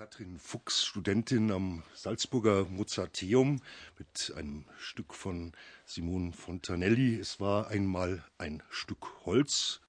Katrin Fuchs, Studentin am Salzburger Mozarteum mit einem Stück von Simon Fontanelli. Es war einmal ein Stück Holz.